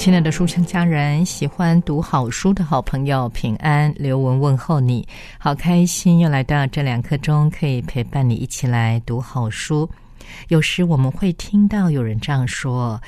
亲爱的书香家人，喜欢读好书的好朋友，平安，刘文问候你，好开心又来到这两刻钟，可以陪伴你一起来读好书。有时我们会听到有人这样说：“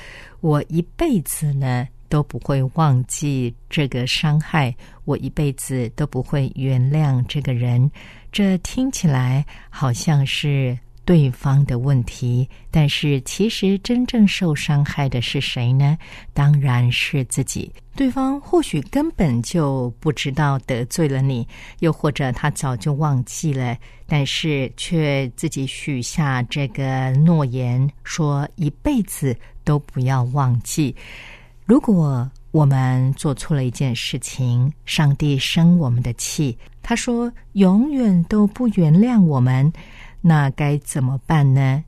我一辈子呢都不会忘记这个伤害，我一辈子都不会原谅这个人。”这听起来好像是。对方的问题，但是其实真正受伤害的是谁呢？当然是自己。对方或许根本就不知道得罪了你，又或者他早就忘记了，但是却自己许下这个诺言，说一辈子都不要忘记。如果我们做错了一件事情，上帝生我们的气，他说永远都不原谅我们。那该怎么办呢？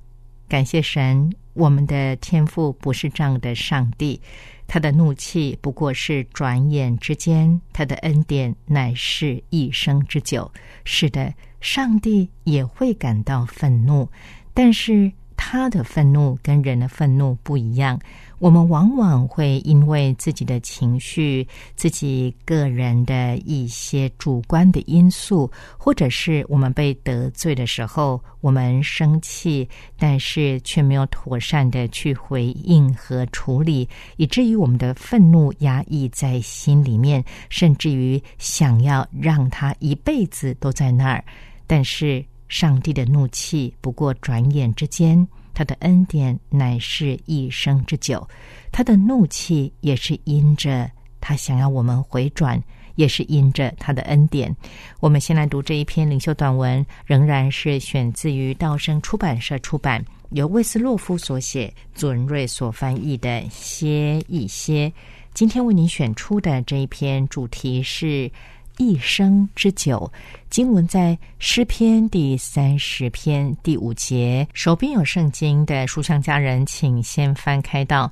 感谢神，我们的天赋不是这样的。上帝，他的怒气不过是转眼之间，他的恩典乃是一生之久。是的，上帝也会感到愤怒，但是他的愤怒跟人的愤怒不一样。我们往往会因为自己的情绪、自己个人的一些主观的因素，或者是我们被得罪的时候，我们生气，但是却没有妥善的去回应和处理，以至于我们的愤怒压抑在心里面，甚至于想要让他一辈子都在那儿。但是上帝的怒气不过转眼之间。他的恩典乃是一生之久，他的怒气也是因着他想要我们回转，也是因着他的恩典。我们先来读这一篇领袖短文，仍然是选自于道生出版社出版，由魏斯洛夫所写，祖仁瑞所翻译的《歇一歇》。今天为您选出的这一篇主题是。一生之久，经文在诗篇第三十篇第五节。手边有圣经的书香家人，请先翻开到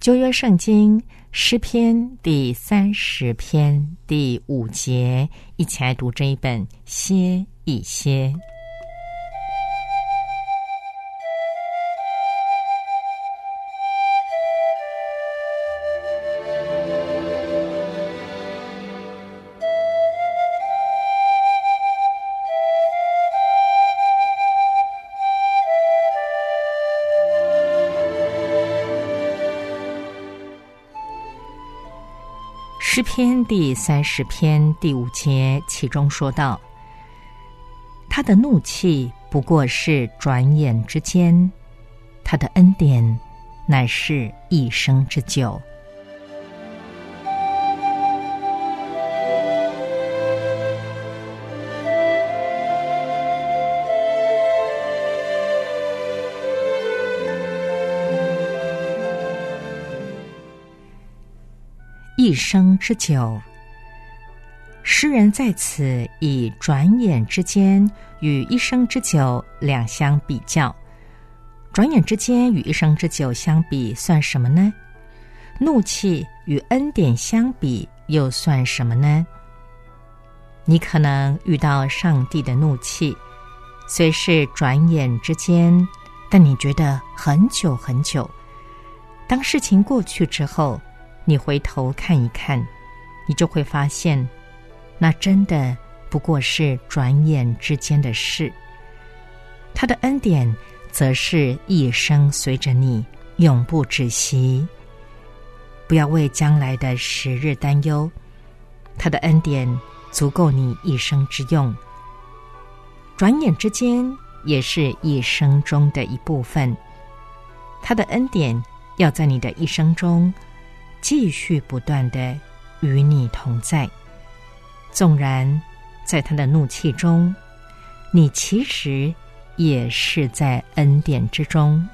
旧约圣经诗篇第三十篇第五节，一起来读这一本歇一歇。天地三十篇第五节，其中说道：“他的怒气不过是转眼之间，他的恩典乃是一生之久。”一生之久，诗人在此以转眼之间与一生之久两相比较。转眼之间与一生之久相比，算什么呢？怒气与恩典相比，又算什么呢？你可能遇到上帝的怒气，虽是转眼之间，但你觉得很久很久。当事情过去之后。你回头看一看，你就会发现，那真的不过是转眼之间的事。他的恩典，则是一生随着你，永不止息。不要为将来的时日担忧，他的恩典足够你一生之用。转眼之间，也是一生中的一部分。他的恩典要在你的一生中。继续不断的与你同在，纵然在他的怒气中，你其实也是在恩典之中。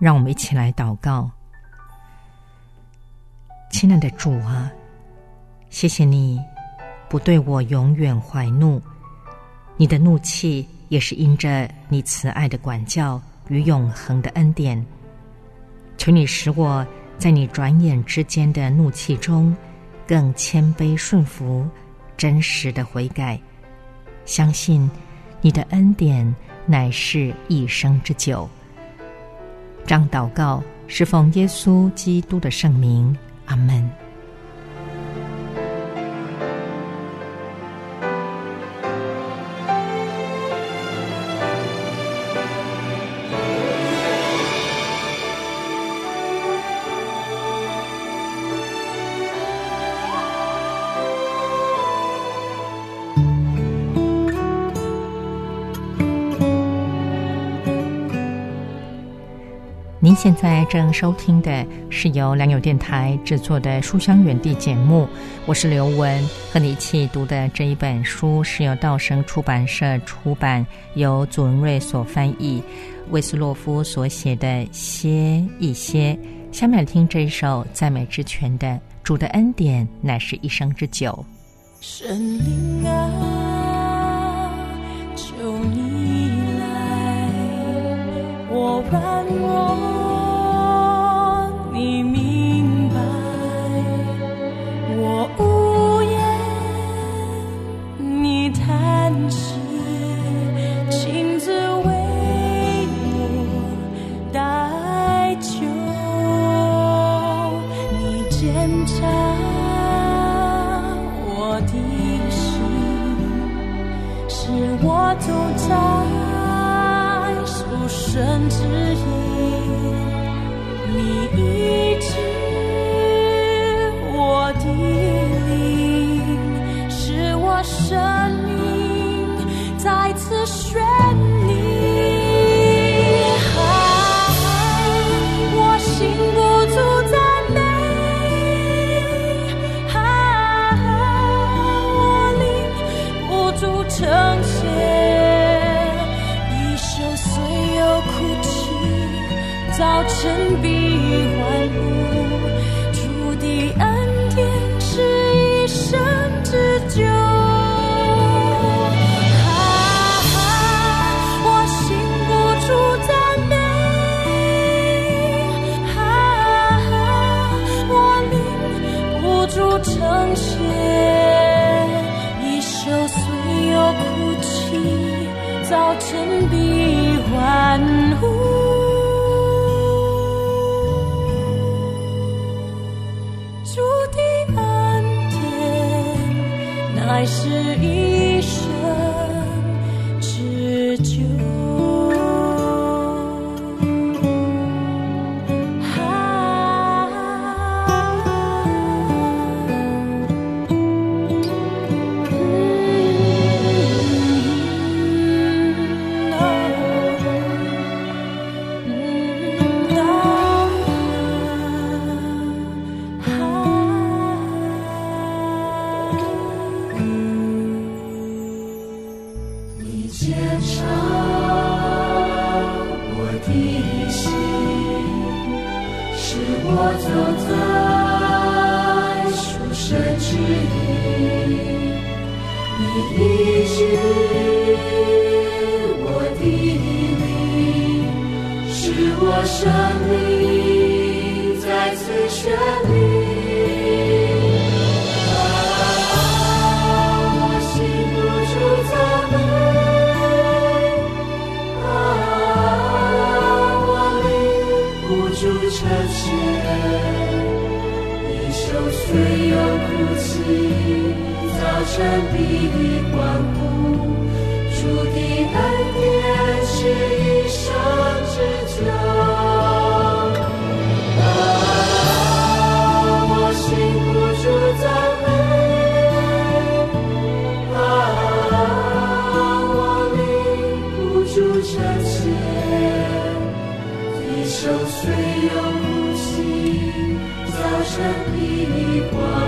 让我们一起来祷告，亲爱的主啊，谢谢你不对我永远怀怒，你的怒气也是因着你慈爱的管教与永恒的恩典。求你使我在你转眼之间的怒气中，更谦卑顺服，真实的悔改，相信你的恩典乃是一生之久。张祷告，是奉耶稣基督的圣名，阿门。现在正收听的是由良友电台制作的《书香园地》节目，我是刘雯，和你一起读的这一本书是由道生出版社出版，由祖文瑞所翻译，魏斯洛夫所写的《歇一歇》。下面听这一首赞美之泉的《主的恩典乃是一生之久》。神灵啊，求你来，我软弱。你一句，我的灵，使我生命再次绚丽。啊，我禁不住赞美，啊，我忍不住彻情，你袖虽有孤寂。早晨比一唤呼主的恩典是一生之久啊我啊我不一生虽有不心早晨比你唤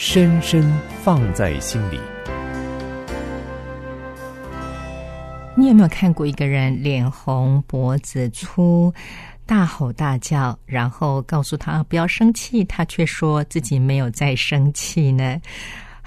深深放在心里。你有没有看过一个人脸红脖子粗，大吼大叫，然后告诉他不要生气，他却说自己没有在生气呢？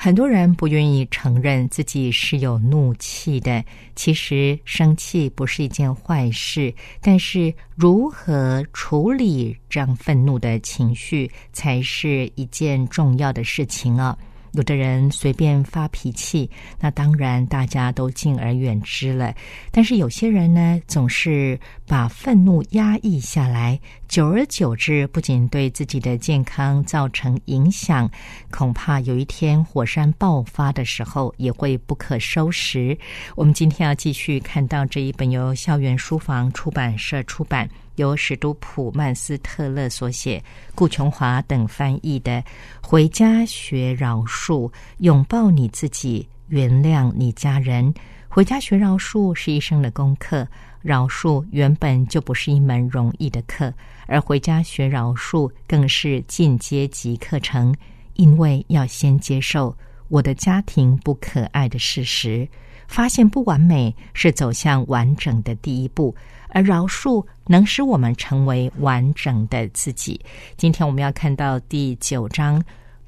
很多人不愿意承认自己是有怒气的。其实生气不是一件坏事，但是如何处理这样愤怒的情绪，才是一件重要的事情啊。有的人随便发脾气，那当然大家都敬而远之了。但是有些人呢，总是把愤怒压抑下来，久而久之，不仅对自己的健康造成影响，恐怕有一天火山爆发的时候也会不可收拾。我们今天要继续看到这一本由校园书房出版社出版。由史都普曼斯特勒所写，顾琼华等翻译的《回家学饶恕》，拥抱你自己，原谅你家人。回家学饶恕是一生的功课，饶恕原本就不是一门容易的课，而回家学饶恕更是进阶级课程，因为要先接受我的家庭不可爱的事实，发现不完美是走向完整的第一步。而饶恕能使我们成为完整的自己。今天我们要看到第九章，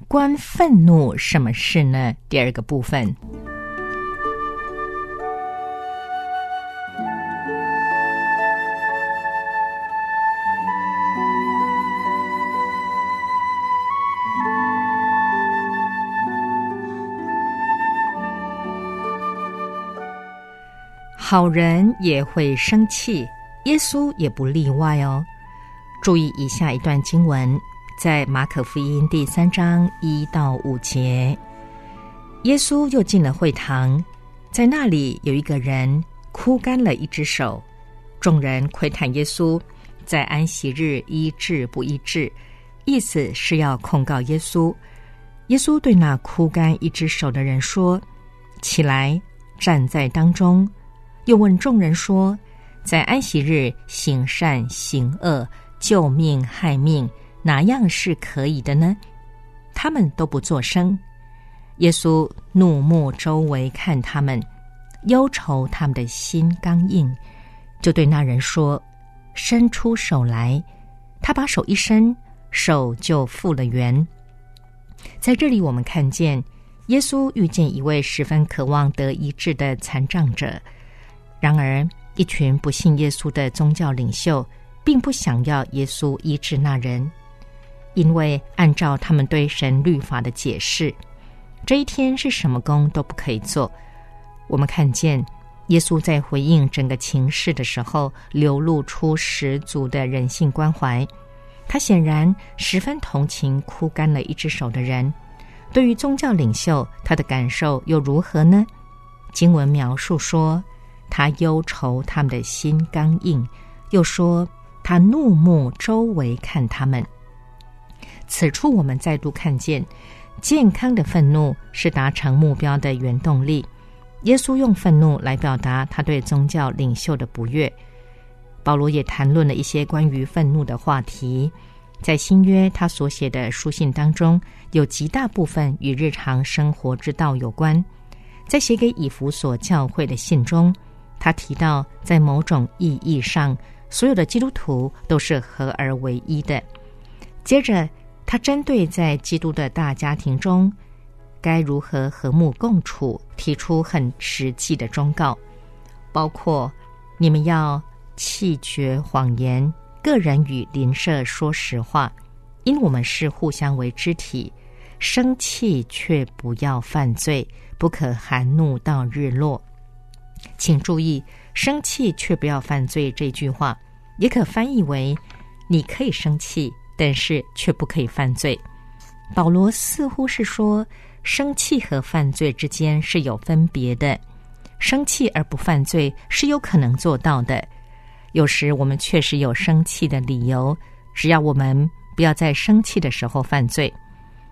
关愤怒什么事呢？第二个部分。好人也会生气，耶稣也不例外哦。注意以下一段经文，在马可福音第三章一到五节。耶稣又进了会堂，在那里有一个人枯干了一只手，众人窥探耶稣在安息日医治不医治，意思是要控告耶稣。耶稣对那枯干一只手的人说：“起来，站在当中。”又问众人说：“在安息日行善行恶、救命害命，哪样是可以的呢？”他们都不作声。耶稣怒目周围看他们，忧愁他们的心刚硬，就对那人说：“伸出手来。”他把手一伸，手就复了原。在这里，我们看见耶稣遇见一位十分渴望得医治的残障者。然而，一群不信耶稣的宗教领袖并不想要耶稣医治那人，因为按照他们对神律法的解释，这一天是什么工都不可以做。我们看见耶稣在回应整个情势的时候，流露出十足的人性关怀。他显然十分同情枯干了一只手的人。对于宗教领袖，他的感受又如何呢？经文描述说。他忧愁他们的心刚硬，又说他怒目周围看他们。此处我们再度看见，健康的愤怒是达成目标的原动力。耶稣用愤怒来表达他对宗教领袖的不悦。保罗也谈论了一些关于愤怒的话题。在新约他所写的书信当中，有极大部分与日常生活之道有关。在写给以弗所教会的信中，他提到，在某种意义上，所有的基督徒都是合而为一的。接着，他针对在基督的大家庭中该如何和睦共处，提出很实际的忠告，包括你们要弃绝谎言，个人与邻舍说实话，因我们是互相为肢体。生气却不要犯罪，不可含怒到日落。请注意，“生气却不要犯罪”这句话，也可翻译为：你可以生气。但是却不可以犯罪。保罗似乎是说，生气和犯罪之间是有分别的。生气而不犯罪是有可能做到的。有时我们确实有生气的理由，只要我们不要在生气的时候犯罪。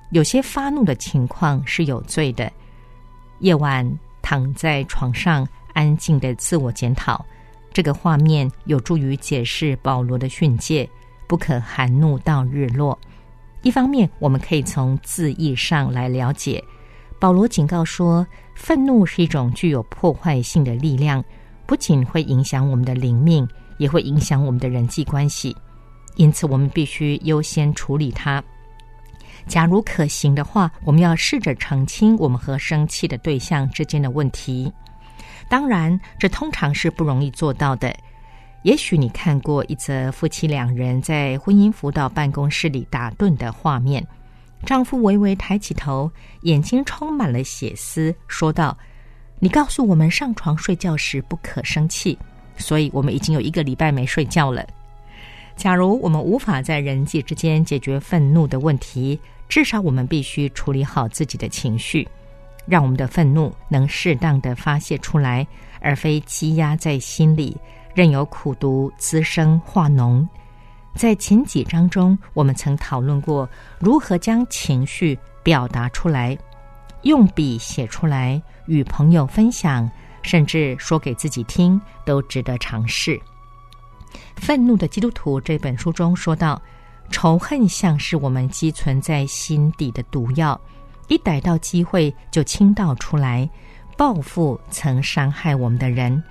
有些发怒的情况是有罪的。夜晚躺在床上安静的自我检讨，这个画面有助于解释保罗的训诫。不可含怒到日落。一方面，我们可以从字义上来了解，保罗警告说，愤怒是一种具有破坏性的力量，不仅会影响我们的灵命，也会影响我们的人际关系。因此，我们必须优先处理它。假如可行的话，我们要试着澄清我们和生气的对象之间的问题。当然，这通常是不容易做到的。也许你看过一则夫妻两人在婚姻辅导办公室里打盹的画面。丈夫微微抬起头，眼睛充满了血丝，说道：“你告诉我们上床睡觉时不可生气，所以我们已经有一个礼拜没睡觉了。假如我们无法在人际之间解决愤怒的问题，至少我们必须处理好自己的情绪，让我们的愤怒能适当的发泄出来，而非积压在心里。”任由苦毒滋生化脓。在前几章中，我们曾讨论过如何将情绪表达出来，用笔写出来，与朋友分享，甚至说给自己听，都值得尝试。《愤怒的基督徒》这本书中说到，仇恨像是我们积存在心底的毒药，一逮到机会就倾倒出来，报复曾伤害我们的人。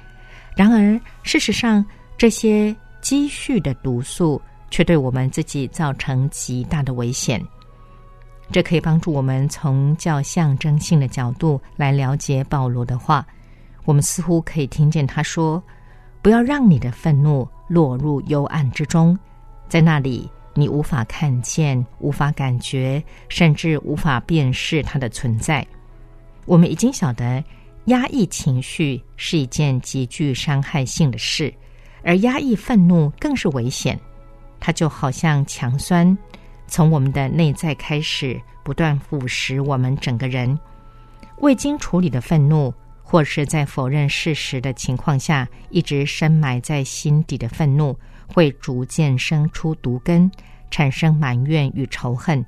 然而，事实上，这些积蓄的毒素却对我们自己造成极大的危险。这可以帮助我们从较象征性的角度来了解保罗的话。我们似乎可以听见他说：“不要让你的愤怒落入幽暗之中，在那里你无法看见、无法感觉，甚至无法辨识它的存在。”我们已经晓得。压抑情绪是一件极具伤害性的事，而压抑愤怒更是危险。它就好像强酸，从我们的内在开始，不断腐蚀我们整个人。未经处理的愤怒，或是在否认事实的情况下，一直深埋在心底的愤怒，会逐渐生出毒根，产生埋怨与仇恨。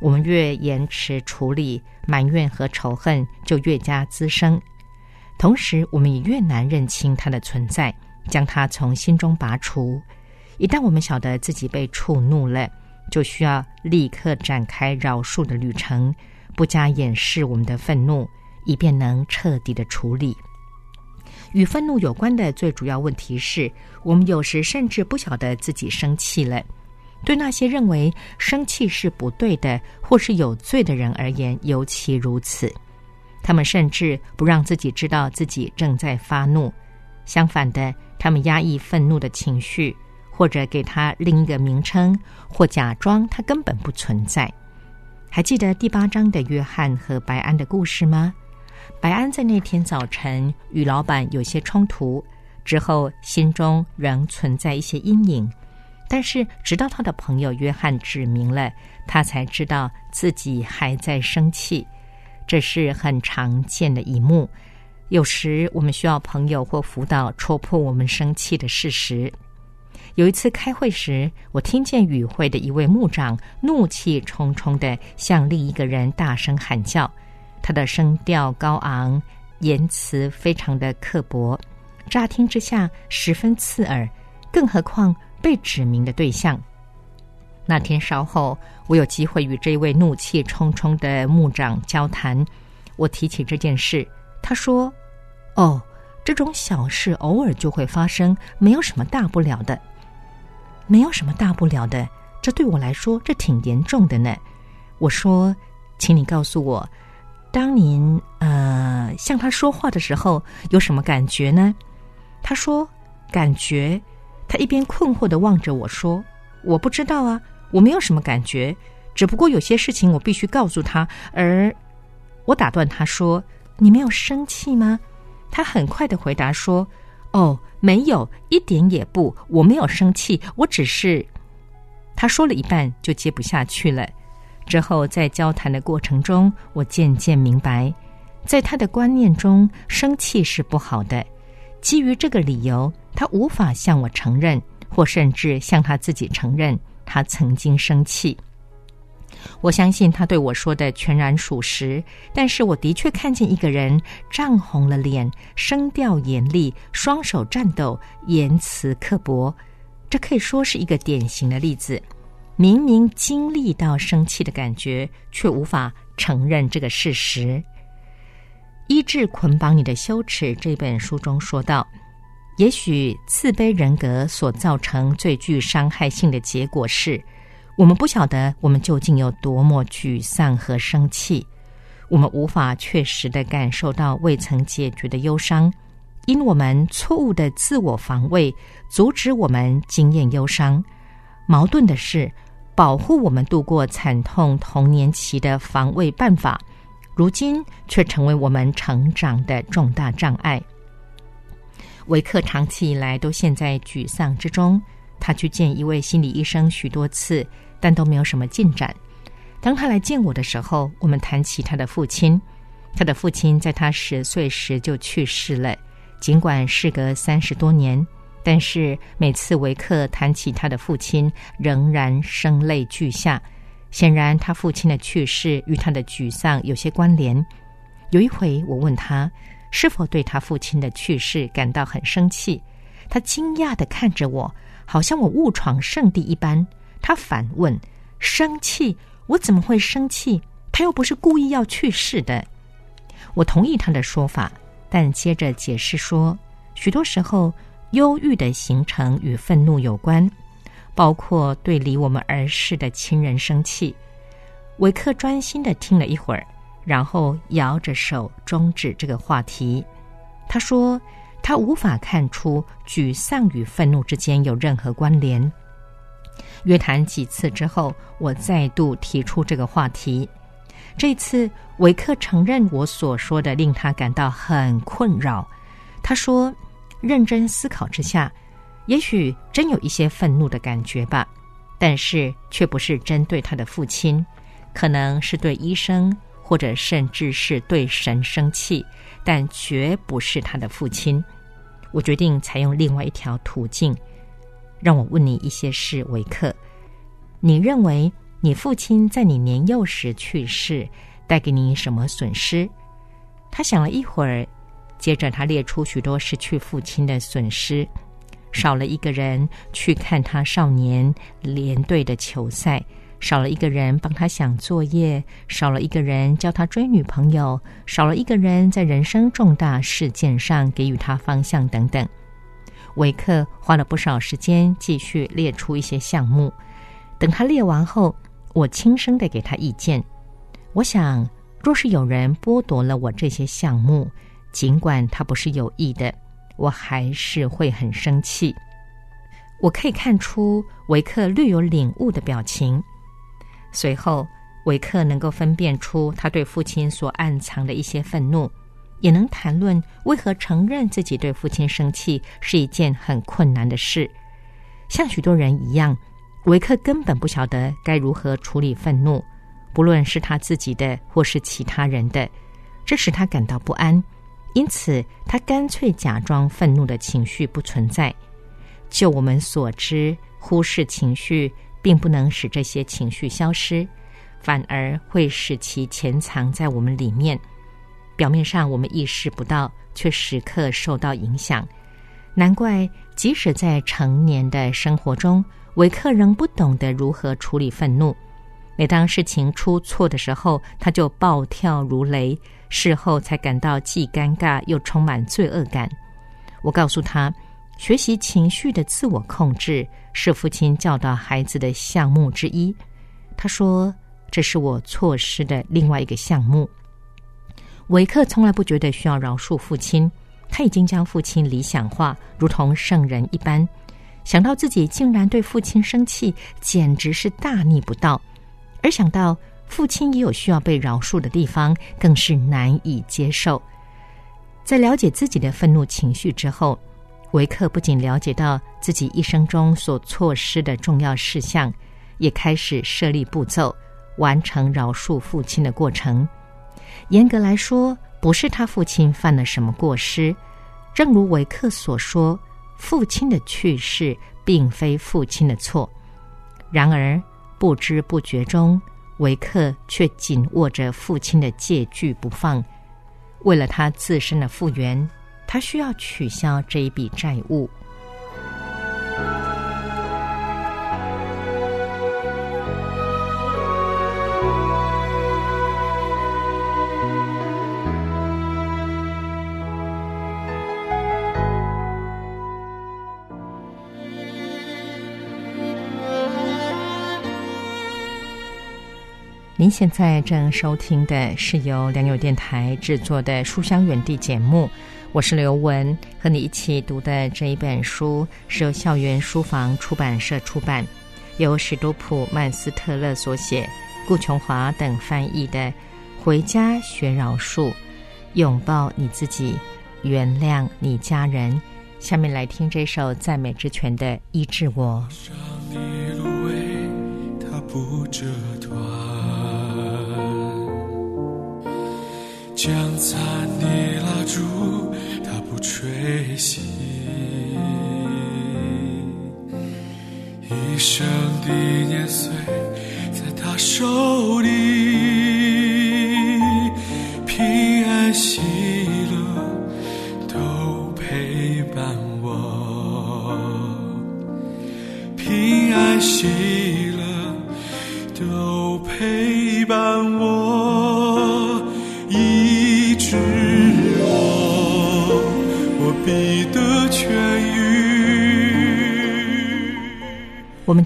我们越延迟处理埋怨和仇恨，就越加滋生。同时，我们也越难认清它的存在，将它从心中拔除。一旦我们晓得自己被触怒了，就需要立刻展开饶恕的旅程，不加掩饰我们的愤怒，以便能彻底的处理。与愤怒有关的最主要问题是，我们有时甚至不晓得自己生气了。对那些认为生气是不对的或是有罪的人而言，尤其如此。他们甚至不让自己知道自己正在发怒，相反的，他们压抑愤怒的情绪，或者给他另一个名称，或假装他根本不存在。还记得第八章的约翰和白安的故事吗？白安在那天早晨与老板有些冲突，之后心中仍存在一些阴影。但是，直到他的朋友约翰指明了，他才知道自己还在生气。这是很常见的一幕。有时我们需要朋友或辅导戳破我们生气的事实。有一次开会时，我听见与会的一位牧长怒气冲冲的向另一个人大声喊叫，他的声调高昂，言辞非常的刻薄，乍听之下十分刺耳，更何况被指明的对象。那天稍后，我有机会与这位怒气冲冲的牧长交谈，我提起这件事。他说：“哦，这种小事偶尔就会发生，没有什么大不了的，没有什么大不了的。这对我来说，这挺严重的呢。”我说：“请你告诉我，当您呃向他说话的时候，有什么感觉呢？”他说：“感觉。”他一边困惑的望着我说：“我不知道啊，我没有什么感觉，只不过有些事情我必须告诉他。”而我打断他说。你没有生气吗？他很快的回答说：“哦，没有，一点也不，我没有生气，我只是……”他说了一半就接不下去了。之后在交谈的过程中，我渐渐明白，在他的观念中，生气是不好的。基于这个理由，他无法向我承认，或甚至向他自己承认，他曾经生气。我相信他对我说的全然属实，但是我的确看见一个人涨红了脸，声调严厉，双手颤抖，言辞刻薄。这可以说是一个典型的例子。明明经历到生气的感觉，却无法承认这个事实。《医治捆绑你的羞耻》这本书中说道：“也许自卑人格所造成最具伤害性的结果是。”我们不晓得我们究竟有多么沮丧和生气，我们无法确实的感受到未曾解决的忧伤，因我们错误的自我防卫阻止我们经验忧伤。矛盾的是，保护我们度过惨痛童年期的防卫办法，如今却成为我们成长的重大障碍。维克长期以来都陷在沮丧之中，他去见一位心理医生许多次。但都没有什么进展。当他来见我的时候，我们谈起他的父亲。他的父亲在他十岁时就去世了。尽管事隔三十多年，但是每次维克谈起他的父亲，仍然声泪俱下。显然，他父亲的去世与他的沮丧有些关联。有一回，我问他是否对他父亲的去世感到很生气，他惊讶的看着我，好像我误闯圣地一般。他反问：“生气？我怎么会生气？他又不是故意要去世的。”我同意他的说法，但接着解释说，许多时候忧郁的形成与愤怒有关，包括对离我们而逝的亲人生气。维克专心的听了一会儿，然后摇着手终止这个话题。他说：“他无法看出沮丧与愤怒之间有任何关联。”约谈几次之后，我再度提出这个话题。这次维克承认我所说的令他感到很困扰。他说：“认真思考之下，也许真有一些愤怒的感觉吧，但是却不是针对他的父亲，可能是对医生，或者甚至是对神生气，但绝不是他的父亲。我决定采用另外一条途径。”让我问你一些事，维克。你认为你父亲在你年幼时去世，带给你什么损失？他想了一会儿，接着他列出许多失去父亲的损失：少了一个人去看他少年连队的球赛，少了一个人帮他想作业，少了一个人教他追女朋友，少了一个人在人生重大事件上给予他方向，等等。维克花了不少时间继续列出一些项目。等他列完后，我轻声的给他意见。我想，若是有人剥夺了我这些项目，尽管他不是有意的，我还是会很生气。我可以看出维克略有领悟的表情。随后，维克能够分辨出他对父亲所暗藏的一些愤怒。也能谈论为何承认自己对父亲生气是一件很困难的事。像许多人一样，维克根本不晓得该如何处理愤怒，不论是他自己的或是其他人的，这使他感到不安，因此他干脆假装愤怒的情绪不存在。就我们所知，忽视情绪并不能使这些情绪消失，反而会使其潜藏在我们里面。表面上我们意识不到，却时刻受到影响。难怪，即使在成年的生活中，维克仍不懂得如何处理愤怒。每当事情出错的时候，他就暴跳如雷，事后才感到既尴尬又充满罪恶感。我告诉他。学习情绪的自我控制是父亲教导孩子的项目之一。他说：“这是我错失的另外一个项目。”维克从来不觉得需要饶恕父亲，他已经将父亲理想化，如同圣人一般。想到自己竟然对父亲生气，简直是大逆不道；而想到父亲也有需要被饶恕的地方，更是难以接受。在了解自己的愤怒情绪之后。维克不仅了解到自己一生中所错失的重要事项，也开始设立步骤，完成饶恕父亲的过程。严格来说，不是他父亲犯了什么过失。正如维克所说，父亲的去世并非父亲的错。然而，不知不觉中，维克却紧握着父亲的借据不放，为了他自身的复原。他需要取消这一笔债务。您现在正收听的是由良友电台制作的《书香园地》节目。我是刘文，和你一起读的这一本书是由校园书房出版社出版，由史多普曼斯特勒所写，顾琼华等翻译的《回家学饶恕，拥抱你自己，原谅你家人》。下面来听这首赞美之泉的《医治我》。将残的蜡烛，它不吹熄；一生的年岁，在他手里，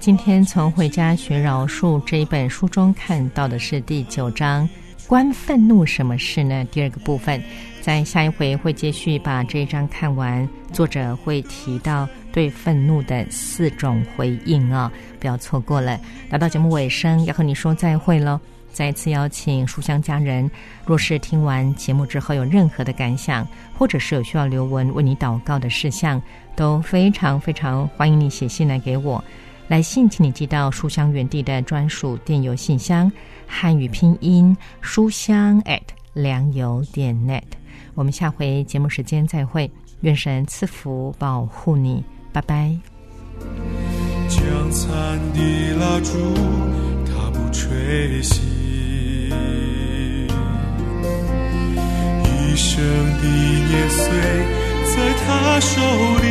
今天从《回家学饶恕》这一本书中看到的是第九章“关愤怒什么事呢？”第二个部分，在下一回会继续把这一章看完。作者会提到对愤怒的四种回应啊，不要错过了。来到节目尾声，要和你说再会喽。再次邀请书香家人，若是听完节目之后有任何的感想，或者是有需要留文为你祷告的事项，都非常非常欢迎你写信来给我。来信，请你寄到书香园地的专属电邮信箱，汉语拼音书香 at 良友点 net。我们下回节目时间再会，愿神赐福保护你，拜拜。将残的蜡烛，它不吹熄；一生的年岁，在他手里。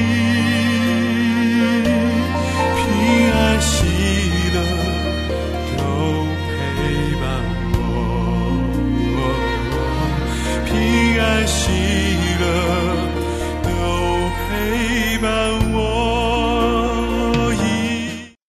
平安喜乐都陪伴我。平安喜乐。